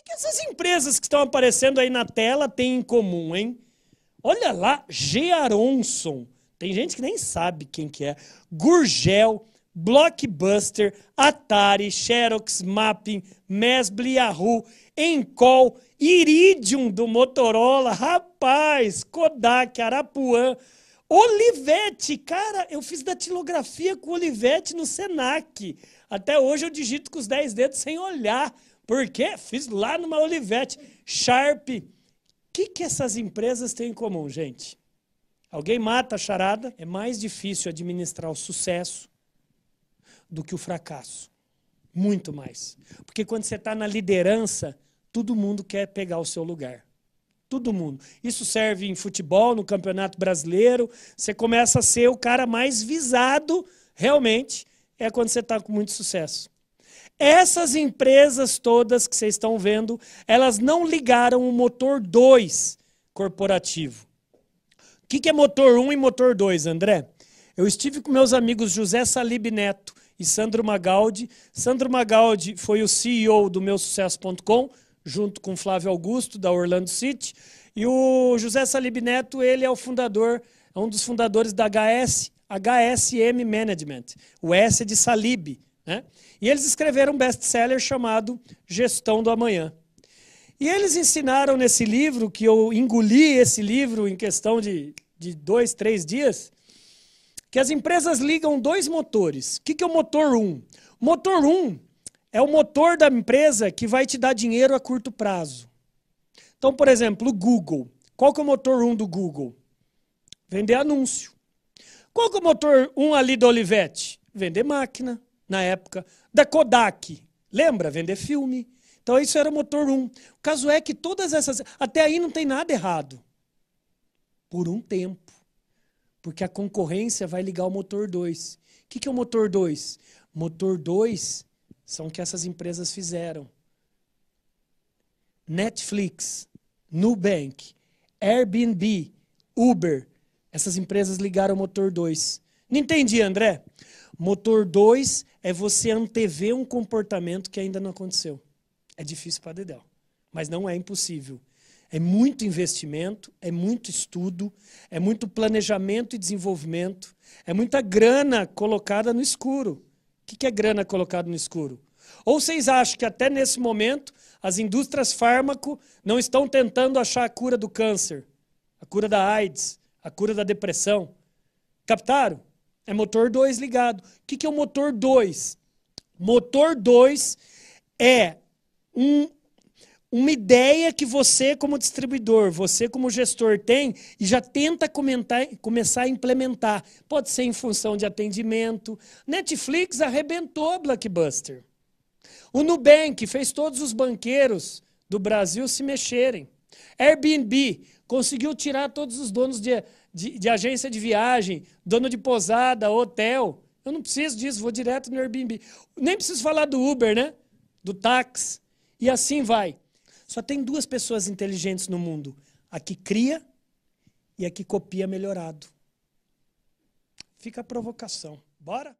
que, que essas empresas que estão aparecendo aí na tela têm em comum, hein? Olha lá, G. Aronson. Tem gente que nem sabe quem que é. Gurgel, Blockbuster, Atari, Xerox, Mapping, Mesbli, Yahoo, Encol, Iridium do Motorola, rapaz, Kodak, Arapuã, Olivetti, cara, eu fiz datilografia com Olivetti no Senac. Até hoje eu digito com os 10 dedos sem olhar. Por quê? Fiz lá numa Olivetti. Sharp. O que, que essas empresas têm em comum, gente? Alguém mata a charada? É mais difícil administrar o sucesso do que o fracasso. Muito mais. Porque quando você está na liderança, todo mundo quer pegar o seu lugar. Todo mundo. Isso serve em futebol, no Campeonato Brasileiro. Você começa a ser o cara mais visado, realmente, é quando você está com muito sucesso. Essas empresas todas que vocês estão vendo, elas não ligaram o motor 2 corporativo. O que é motor 1 e motor 2, André? Eu estive com meus amigos José Salib Neto e Sandro Magaldi. Sandro Magaldi foi o CEO do meusucesso.com, junto com Flávio Augusto, da Orlando City. E o José Salib Neto, ele é o fundador, é um dos fundadores da HS, HSM Management. O S é de Salib. Né? E eles escreveram um best-seller chamado Gestão do Amanhã. E eles ensinaram nesse livro, que eu engoli esse livro em questão de, de dois, três dias, que as empresas ligam dois motores. O que, que é o motor 1? Um? Motor 1 um é o motor da empresa que vai te dar dinheiro a curto prazo. Então, por exemplo, o Google. Qual que é o motor 1 um do Google? Vender anúncio. Qual que é o motor 1 um ali do Olivetti? Vender máquina, na época. Da Kodak. Lembra? Vender filme. Então, isso era o motor 1. O caso é que todas essas. Até aí não tem nada errado. Por um tempo. Porque a concorrência vai ligar o motor 2. O que, que é o motor 2? Motor 2 são o que essas empresas fizeram. Netflix, Nubank, Airbnb, Uber, essas empresas ligaram o motor 2. Não entendi, André? Motor 2 é você antever um comportamento que ainda não aconteceu. É difícil para Dedel, mas não é impossível. É muito investimento, é muito estudo, é muito planejamento e desenvolvimento, é muita grana colocada no escuro. O que é grana colocada no escuro? Ou vocês acham que até nesse momento as indústrias fármaco não estão tentando achar a cura do câncer, a cura da AIDS, a cura da depressão? Captaram? É motor 2 ligado. O que é o motor 2? Motor 2 é um, uma ideia que você, como distribuidor, você, como gestor, tem e já tenta comentar, começar a implementar. Pode ser em função de atendimento. Netflix arrebentou Blockbuster. O Nubank fez todos os banqueiros do Brasil se mexerem. Airbnb conseguiu tirar todos os donos de, de, de agência de viagem, dono de posada, hotel. Eu não preciso disso, vou direto no Airbnb. Nem preciso falar do Uber, né? Do táxi. E assim vai. Só tem duas pessoas inteligentes no mundo: a que cria e a que copia melhorado. Fica a provocação. Bora?